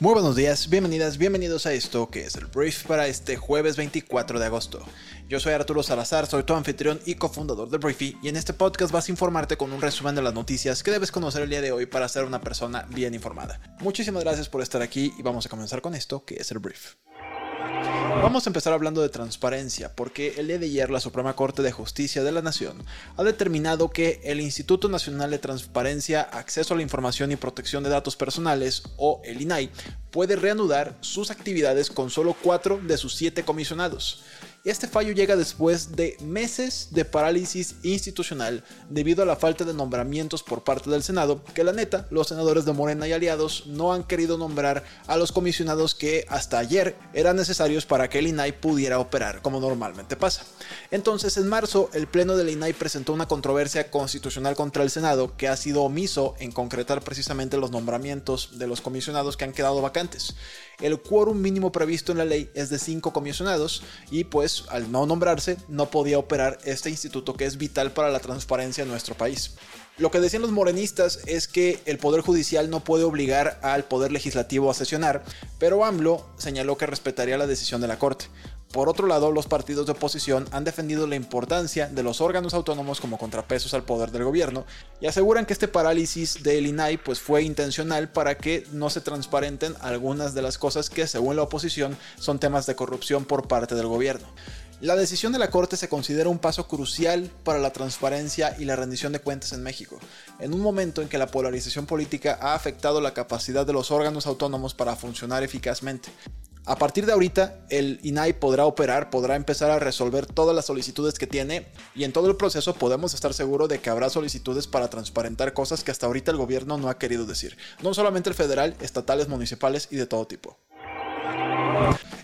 Muy buenos días, bienvenidas, bienvenidos a esto que es el brief para este jueves 24 de agosto. Yo soy Arturo Salazar, soy tu anfitrión y cofundador de Briefy y en este podcast vas a informarte con un resumen de las noticias que debes conocer el día de hoy para ser una persona bien informada. Muchísimas gracias por estar aquí y vamos a comenzar con esto que es el brief. Vamos a empezar hablando de transparencia, porque el día de ayer la Suprema Corte de Justicia de la Nación ha determinado que el Instituto Nacional de Transparencia, Acceso a la Información y Protección de Datos Personales, o el INAI, puede reanudar sus actividades con solo cuatro de sus siete comisionados. Este fallo llega después de meses de parálisis institucional debido a la falta de nombramientos por parte del Senado, que la neta, los senadores de Morena y aliados no han querido nombrar a los comisionados que hasta ayer eran necesarios para que el INAI pudiera operar como normalmente pasa. Entonces, en marzo, el Pleno del INAI presentó una controversia constitucional contra el Senado que ha sido omiso en concretar precisamente los nombramientos de los comisionados que han quedado vacantes. El quórum mínimo previsto en la ley es de cinco comisionados y pues al no nombrarse no podía operar este instituto que es vital para la transparencia en nuestro país. Lo que decían los morenistas es que el Poder Judicial no puede obligar al Poder Legislativo a sesionar, pero AMLO señaló que respetaría la decisión de la Corte. Por otro lado, los partidos de oposición han defendido la importancia de los órganos autónomos como contrapesos al poder del gobierno y aseguran que este parálisis del INAI pues, fue intencional para que no se transparenten algunas de las cosas que, según la oposición, son temas de corrupción por parte del gobierno. La decisión de la Corte se considera un paso crucial para la transparencia y la rendición de cuentas en México, en un momento en que la polarización política ha afectado la capacidad de los órganos autónomos para funcionar eficazmente. A partir de ahorita, el INAI podrá operar, podrá empezar a resolver todas las solicitudes que tiene y en todo el proceso podemos estar seguros de que habrá solicitudes para transparentar cosas que hasta ahorita el gobierno no ha querido decir. No solamente el federal, estatales, municipales y de todo tipo.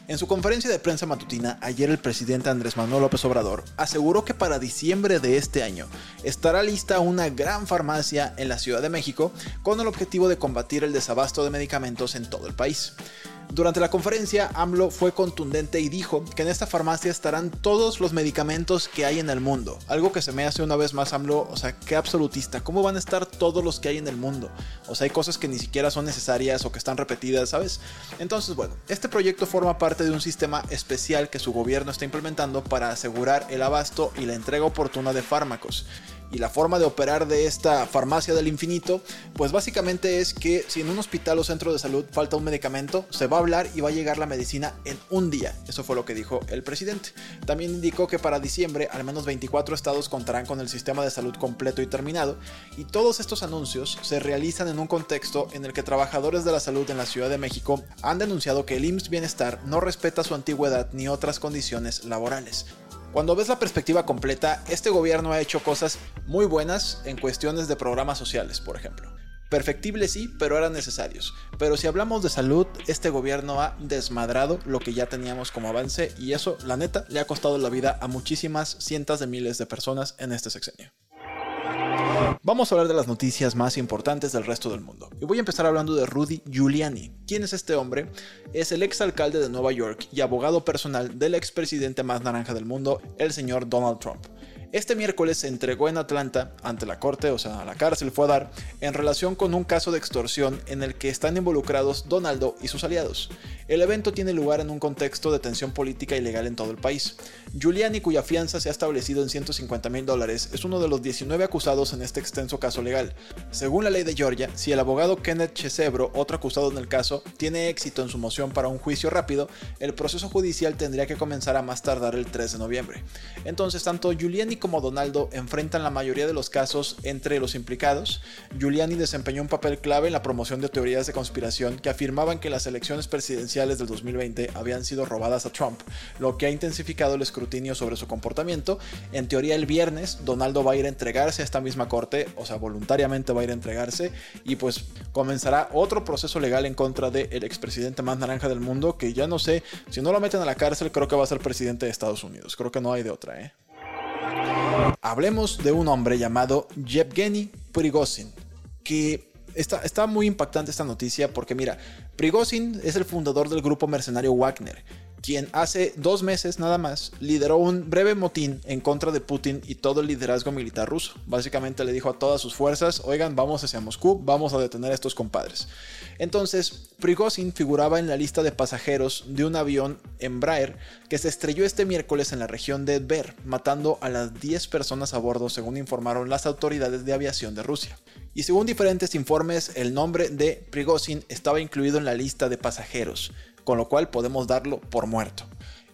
En su conferencia de prensa matutina, ayer el presidente Andrés Manuel López Obrador aseguró que para diciembre de este año estará lista una gran farmacia en la Ciudad de México con el objetivo de combatir el desabasto de medicamentos en todo el país. Durante la conferencia, AMLO fue contundente y dijo que en esta farmacia estarán todos los medicamentos que hay en el mundo. Algo que se me hace una vez más AMLO, o sea, qué absolutista. ¿Cómo van a estar todos los que hay en el mundo? O sea, hay cosas que ni siquiera son necesarias o que están repetidas, ¿sabes? Entonces, bueno, este proyecto forma parte de un sistema especial que su gobierno está implementando para asegurar el abasto y la entrega oportuna de fármacos y la forma de operar de esta farmacia del infinito, pues básicamente es que si en un hospital o centro de salud falta un medicamento, se va a hablar y va a llegar la medicina en un día. Eso fue lo que dijo el presidente. También indicó que para diciembre al menos 24 estados contarán con el sistema de salud completo y terminado, y todos estos anuncios se realizan en un contexto en el que trabajadores de la salud en la Ciudad de México han denunciado que el IMSS Bienestar no respeta su antigüedad ni otras condiciones laborales. Cuando ves la perspectiva completa, este gobierno ha hecho cosas muy buenas en cuestiones de programas sociales, por ejemplo. Perfectibles sí, pero eran necesarios. Pero si hablamos de salud, este gobierno ha desmadrado lo que ya teníamos como avance y eso, la neta, le ha costado la vida a muchísimas cientos de miles de personas en este sexenio. Vamos a hablar de las noticias más importantes del resto del mundo. Y voy a empezar hablando de Rudy Giuliani. ¿Quién es este hombre? Es el ex alcalde de Nueva York y abogado personal del expresidente más naranja del mundo, el señor Donald Trump. Este miércoles se entregó en Atlanta ante la corte, o sea, a la cárcel fue a dar, en relación con un caso de extorsión en el que están involucrados Donaldo y sus aliados. El evento tiene lugar en un contexto de tensión política y legal en todo el país. Giuliani, cuya fianza se ha establecido en 150 mil dólares, es uno de los 19 acusados en este extenso caso legal. Según la ley de Georgia, si el abogado Kenneth Chesebro, otro acusado en el caso, tiene éxito en su moción para un juicio rápido, el proceso judicial tendría que comenzar a más tardar el 3 de noviembre. Entonces, tanto Giuliani como Donaldo enfrentan la mayoría de los casos entre los implicados. Giuliani desempeñó un papel clave en la promoción de teorías de conspiración que afirmaban que las elecciones presidenciales del 2020 habían sido robadas a Trump, lo que ha intensificado el escrutinio sobre su comportamiento. En teoría el viernes Donaldo va a ir a entregarse a esta misma corte, o sea, voluntariamente va a ir a entregarse y pues comenzará otro proceso legal en contra del expresidente más naranja del mundo que ya no sé, si no lo meten a la cárcel creo que va a ser presidente de Estados Unidos, creo que no hay de otra, ¿eh? Hablemos de un hombre llamado Yevgeny Prigozhin, que está, está muy impactante esta noticia porque mira, Prigozhin es el fundador del grupo mercenario Wagner quien hace dos meses nada más lideró un breve motín en contra de Putin y todo el liderazgo militar ruso. Básicamente le dijo a todas sus fuerzas, oigan, vamos hacia Moscú, vamos a detener a estos compadres. Entonces, Prigozhin figuraba en la lista de pasajeros de un avión Embraer que se estrelló este miércoles en la región de Tver, matando a las 10 personas a bordo, según informaron las autoridades de aviación de Rusia. Y según diferentes informes, el nombre de Prigozhin estaba incluido en la lista de pasajeros con lo cual podemos darlo por muerto.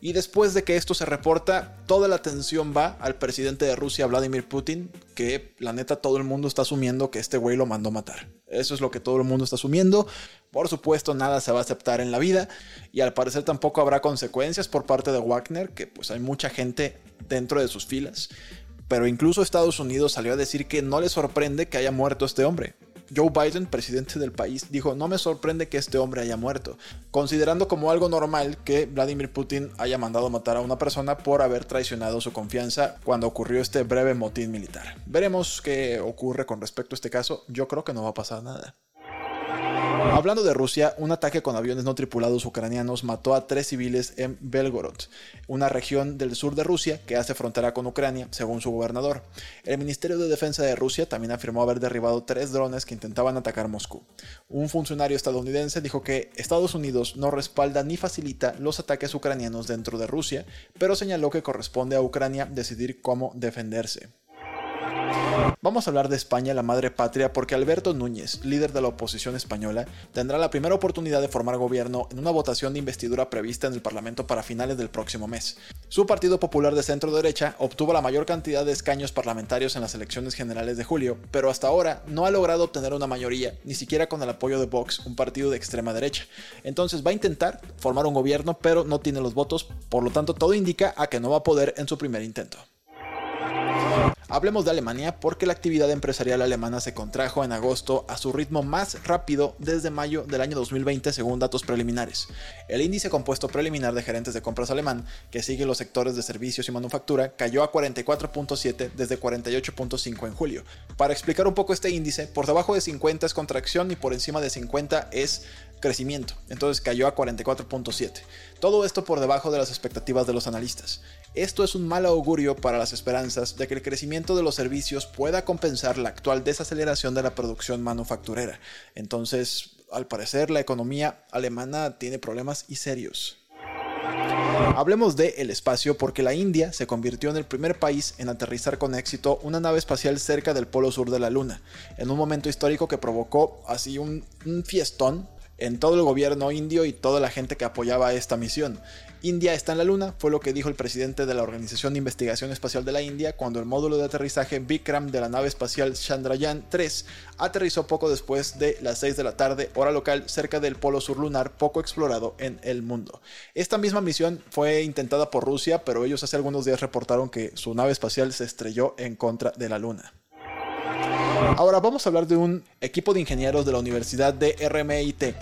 Y después de que esto se reporta, toda la atención va al presidente de Rusia, Vladimir Putin, que la neta todo el mundo está asumiendo que este güey lo mandó matar. Eso es lo que todo el mundo está asumiendo. Por supuesto, nada se va a aceptar en la vida y al parecer tampoco habrá consecuencias por parte de Wagner, que pues hay mucha gente dentro de sus filas. Pero incluso Estados Unidos salió a decir que no le sorprende que haya muerto este hombre. Joe Biden, presidente del país, dijo, no me sorprende que este hombre haya muerto, considerando como algo normal que Vladimir Putin haya mandado matar a una persona por haber traicionado su confianza cuando ocurrió este breve motín militar. Veremos qué ocurre con respecto a este caso, yo creo que no va a pasar nada. Hablando de Rusia, un ataque con aviones no tripulados ucranianos mató a tres civiles en Belgorod, una región del sur de Rusia que hace frontera con Ucrania, según su gobernador. El Ministerio de Defensa de Rusia también afirmó haber derribado tres drones que intentaban atacar Moscú. Un funcionario estadounidense dijo que Estados Unidos no respalda ni facilita los ataques ucranianos dentro de Rusia, pero señaló que corresponde a Ucrania decidir cómo defenderse. Vamos a hablar de España, la madre patria, porque Alberto Núñez, líder de la oposición española, tendrá la primera oportunidad de formar gobierno en una votación de investidura prevista en el Parlamento para finales del próximo mes. Su Partido Popular de centro derecha obtuvo la mayor cantidad de escaños parlamentarios en las elecciones generales de julio, pero hasta ahora no ha logrado obtener una mayoría, ni siquiera con el apoyo de Vox, un partido de extrema derecha. Entonces va a intentar formar un gobierno, pero no tiene los votos, por lo tanto todo indica a que no va a poder en su primer intento. Hablemos de Alemania porque la actividad empresarial alemana se contrajo en agosto a su ritmo más rápido desde mayo del año 2020 según datos preliminares. El índice compuesto preliminar de gerentes de compras alemán, que sigue los sectores de servicios y manufactura, cayó a 44.7 desde 48.5 en julio. Para explicar un poco este índice, por debajo de 50 es contracción y por encima de 50 es crecimiento, entonces cayó a 44.7. Todo esto por debajo de las expectativas de los analistas. Esto es un mal augurio para las esperanzas de que el crecimiento de los servicios pueda compensar la actual desaceleración de la producción manufacturera. Entonces, al parecer, la economía alemana tiene problemas y serios. Hablemos de el espacio porque la India se convirtió en el primer país en aterrizar con éxito una nave espacial cerca del polo sur de la Luna, en un momento histórico que provocó así un, un fiestón en todo el gobierno indio y toda la gente que apoyaba esta misión. India está en la Luna, fue lo que dijo el presidente de la Organización de Investigación Espacial de la India cuando el módulo de aterrizaje Vikram de la nave espacial Chandrayaan 3 aterrizó poco después de las 6 de la tarde, hora local, cerca del polo sur lunar poco explorado en el mundo. Esta misma misión fue intentada por Rusia, pero ellos hace algunos días reportaron que su nave espacial se estrelló en contra de la Luna. Ahora vamos a hablar de un equipo de ingenieros de la Universidad de RMIT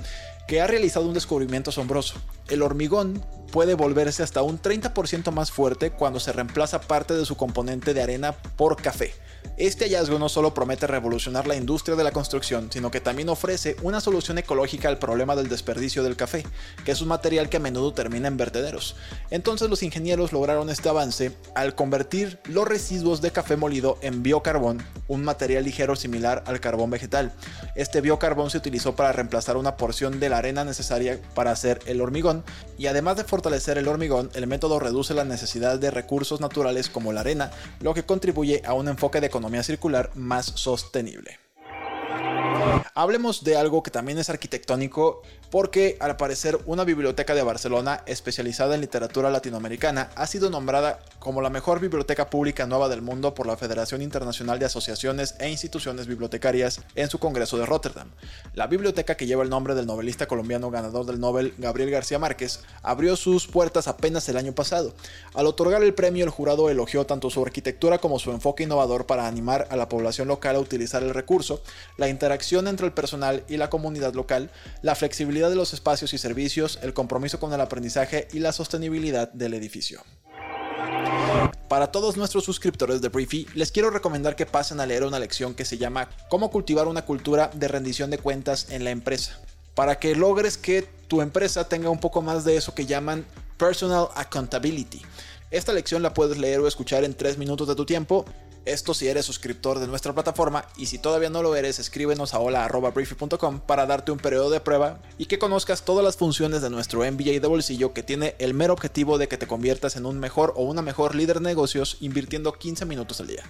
que ha realizado un descubrimiento asombroso. El hormigón puede volverse hasta un 30% más fuerte cuando se reemplaza parte de su componente de arena por café. Este hallazgo no solo promete revolucionar la industria de la construcción, sino que también ofrece una solución ecológica al problema del desperdicio del café, que es un material que a menudo termina en vertederos. Entonces los ingenieros lograron este avance al convertir los residuos de café molido en biocarbón, un material ligero similar al carbón vegetal. Este biocarbón se utilizó para reemplazar una porción de la arena necesaria para hacer el hormigón, y además de fortalecer el hormigón, el método reduce la necesidad de recursos naturales como la arena, lo que contribuye a un enfoque de economía circular más sostenible. Hablemos de algo que también es arquitectónico porque al parecer una biblioteca de Barcelona especializada en literatura latinoamericana ha sido nombrada como la mejor biblioteca pública nueva del mundo por la Federación Internacional de Asociaciones e Instituciones Bibliotecarias en su Congreso de Rotterdam. La biblioteca que lleva el nombre del novelista colombiano ganador del Nobel Gabriel García Márquez abrió sus puertas apenas el año pasado. Al otorgar el premio el jurado elogió tanto su arquitectura como su enfoque innovador para animar a la población local a utilizar el recurso, la interacción entre el personal y la comunidad local, la flexibilidad de los espacios y servicios, el compromiso con el aprendizaje y la sostenibilidad del edificio. Para todos nuestros suscriptores de Briefy, les quiero recomendar que pasen a leer una lección que se llama Cómo cultivar una cultura de rendición de cuentas en la empresa. Para que logres que tu empresa tenga un poco más de eso que llaman personal accountability. Esta lección la puedes leer o escuchar en 3 minutos de tu tiempo esto si eres suscriptor de nuestra plataforma y si todavía no lo eres, escríbenos a hola.briefy.com para darte un periodo de prueba y que conozcas todas las funciones de nuestro MBA de bolsillo que tiene el mero objetivo de que te conviertas en un mejor o una mejor líder de negocios invirtiendo 15 minutos al día.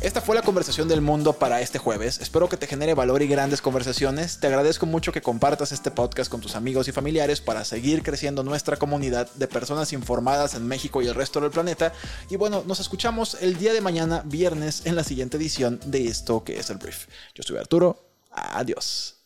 Esta fue la conversación del mundo para este jueves. Espero que te genere valor y grandes conversaciones. Te agradezco mucho que compartas este podcast con tus amigos y familiares para seguir creciendo nuestra comunidad de personas informadas en México y el resto del planeta. Y bueno, nos escuchamos el día de mañana, viernes, en la siguiente edición de esto que es el brief. Yo soy Arturo. Adiós.